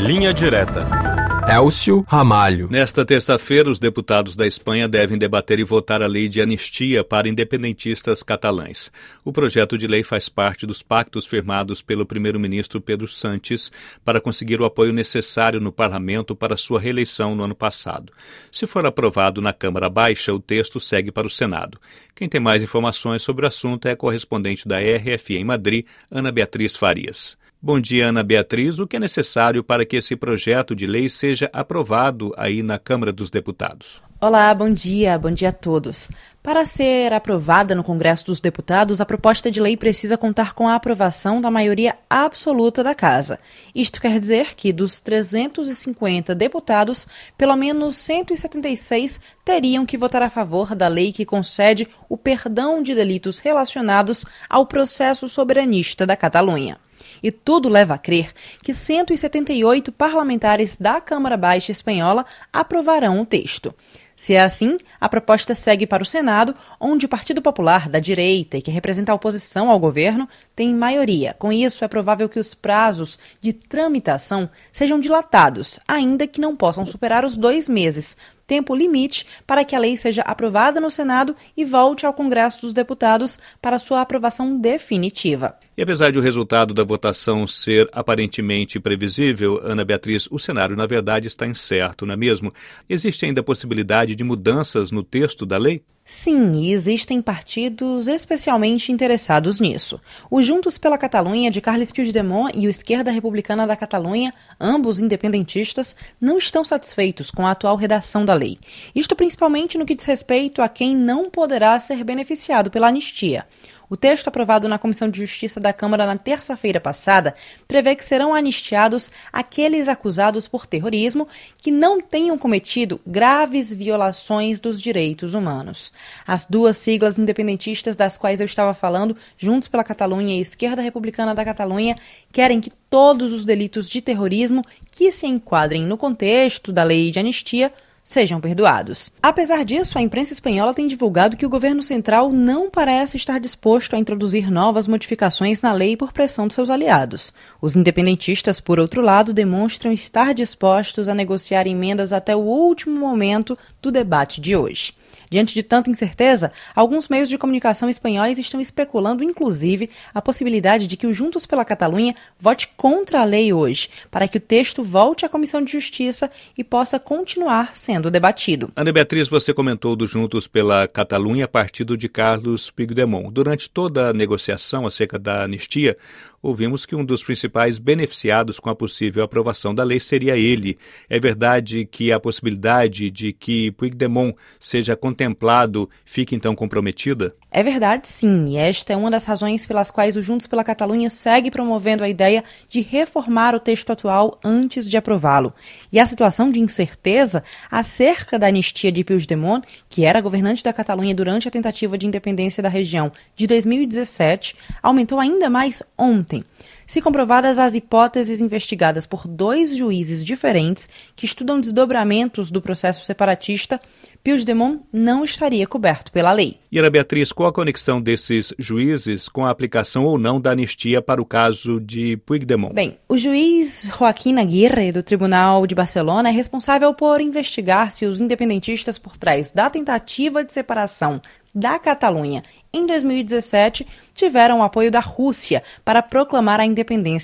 Linha Direta. Elcio Ramalho. Nesta terça-feira, os deputados da Espanha devem debater e votar a lei de anistia para independentistas catalães. O projeto de lei faz parte dos pactos firmados pelo primeiro-ministro Pedro Sanches para conseguir o apoio necessário no parlamento para sua reeleição no ano passado. Se for aprovado na Câmara Baixa, o texto segue para o Senado. Quem tem mais informações sobre o assunto é a correspondente da RFI em Madrid, Ana Beatriz Farias. Bom dia, Ana Beatriz. O que é necessário para que esse projeto de lei seja aprovado aí na Câmara dos Deputados? Olá, bom dia, bom dia a todos. Para ser aprovada no Congresso dos Deputados, a proposta de lei precisa contar com a aprovação da maioria absoluta da Casa. Isto quer dizer que, dos 350 deputados, pelo menos 176 teriam que votar a favor da lei que concede o perdão de delitos relacionados ao processo soberanista da Catalunha e tudo leva a crer que 178 parlamentares da Câmara Baixa Espanhola aprovarão o texto. Se é assim, a proposta segue para o Senado, onde o Partido Popular da direita e que representa a oposição ao governo tem maioria. Com isso, é provável que os prazos de tramitação sejam dilatados, ainda que não possam superar os dois meses, tempo limite para que a lei seja aprovada no Senado e volte ao Congresso dos Deputados para sua aprovação definitiva. E apesar de o resultado da votação ser aparentemente previsível, Ana Beatriz, o cenário na verdade está incerto, não é mesmo? Existe ainda a possibilidade de mudanças no texto da lei? Sim, existem partidos especialmente interessados nisso. O Juntos pela Catalunha de Carles Puigdemont e o Esquerda Republicana da Catalunha, ambos independentistas, não estão satisfeitos com a atual redação da lei. Isto principalmente no que diz respeito a quem não poderá ser beneficiado pela anistia. O texto aprovado na Comissão de Justiça da Câmara na terça-feira passada prevê que serão anistiados aqueles acusados por terrorismo que não tenham cometido graves violações dos direitos humanos. As duas siglas independentistas das quais eu estava falando, Juntos pela Catalunha e Esquerda Republicana da Catalunha, querem que todos os delitos de terrorismo que se enquadrem no contexto da lei de anistia sejam perdoados. Apesar disso, a imprensa espanhola tem divulgado que o governo central não parece estar disposto a introduzir novas modificações na lei por pressão de seus aliados. Os independentistas, por outro lado, demonstram estar dispostos a negociar emendas até o último momento do debate de hoje. Diante de tanta incerteza, alguns meios de comunicação espanhóis estão especulando, inclusive, a possibilidade de que o Juntos pela Catalunha vote contra a lei hoje, para que o texto volte à Comissão de Justiça e possa continuar sendo debatido. Ana Beatriz, você comentou do Juntos pela Catalunha, partido de Carlos Puigdemont. Durante toda a negociação acerca da anistia, ouvimos que um dos principais beneficiados com a possível aprovação da lei seria ele. É verdade que a possibilidade de que Puigdemont seja contemplado fique então comprometida? É verdade, sim, e esta é uma das razões pelas quais o Juntos pela Catalunha segue promovendo a ideia de reformar o texto atual antes de aprová-lo. E a situação de incerteza acerca da anistia de Puigdemont, que era governante da Catalunha durante a tentativa de independência da região de 2017, aumentou ainda mais ontem something. Se comprovadas as hipóteses investigadas por dois juízes diferentes que estudam desdobramentos do processo separatista, Puigdemont não estaria coberto pela lei. E Ana Beatriz, qual a conexão desses juízes com a aplicação ou não da anistia para o caso de Puigdemont? Bem, o juiz Joaquim Aguirre, do Tribunal de Barcelona, é responsável por investigar se os independentistas por trás da tentativa de separação da Catalunha em 2017 tiveram o apoio da Rússia para proclamar a independência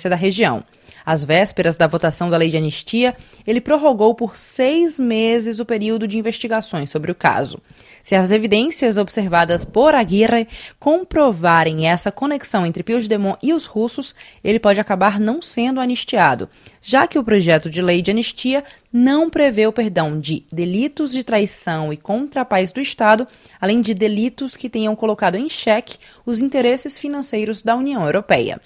da região. Às vésperas da votação da lei de anistia, ele prorrogou por seis meses o período de investigações sobre o caso. Se as evidências observadas por Aguirre comprovarem essa conexão entre Puigdemont e os russos, ele pode acabar não sendo anistiado, já que o projeto de lei de anistia não prevê o perdão de delitos de traição e contra a paz do Estado, além de delitos que tenham colocado em xeque os interesses financeiros da União Europeia.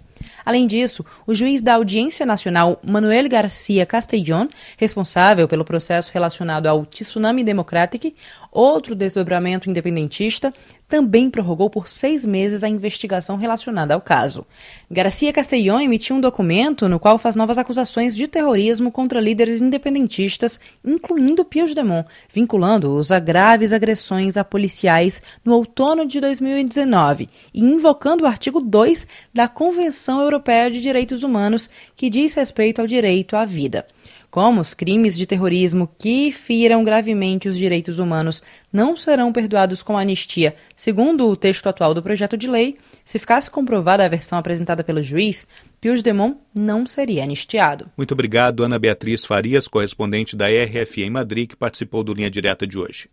Além disso, o juiz da Audiência Nacional, Manuel Garcia Castellón, responsável pelo processo relacionado ao Tsunami Democratic, outro desdobramento independentista, também prorrogou por seis meses a investigação relacionada ao caso. Garcia Castellón emitiu um documento no qual faz novas acusações de terrorismo contra líderes independentistas, incluindo Puigdemont, vinculando-os a graves agressões a policiais no outono de 2019 e invocando o artigo 2 da Convenção Europeia de Direitos Humanos, que diz respeito ao direito à vida. Como os crimes de terrorismo que firam gravemente os direitos humanos não serão perdoados com anistia, segundo o texto atual do projeto de lei, se ficasse comprovada a versão apresentada pelo juiz, Pius Demont não seria anistiado. Muito obrigado, Ana Beatriz Farias, correspondente da RFI em Madrid, que participou do Linha Direta de hoje.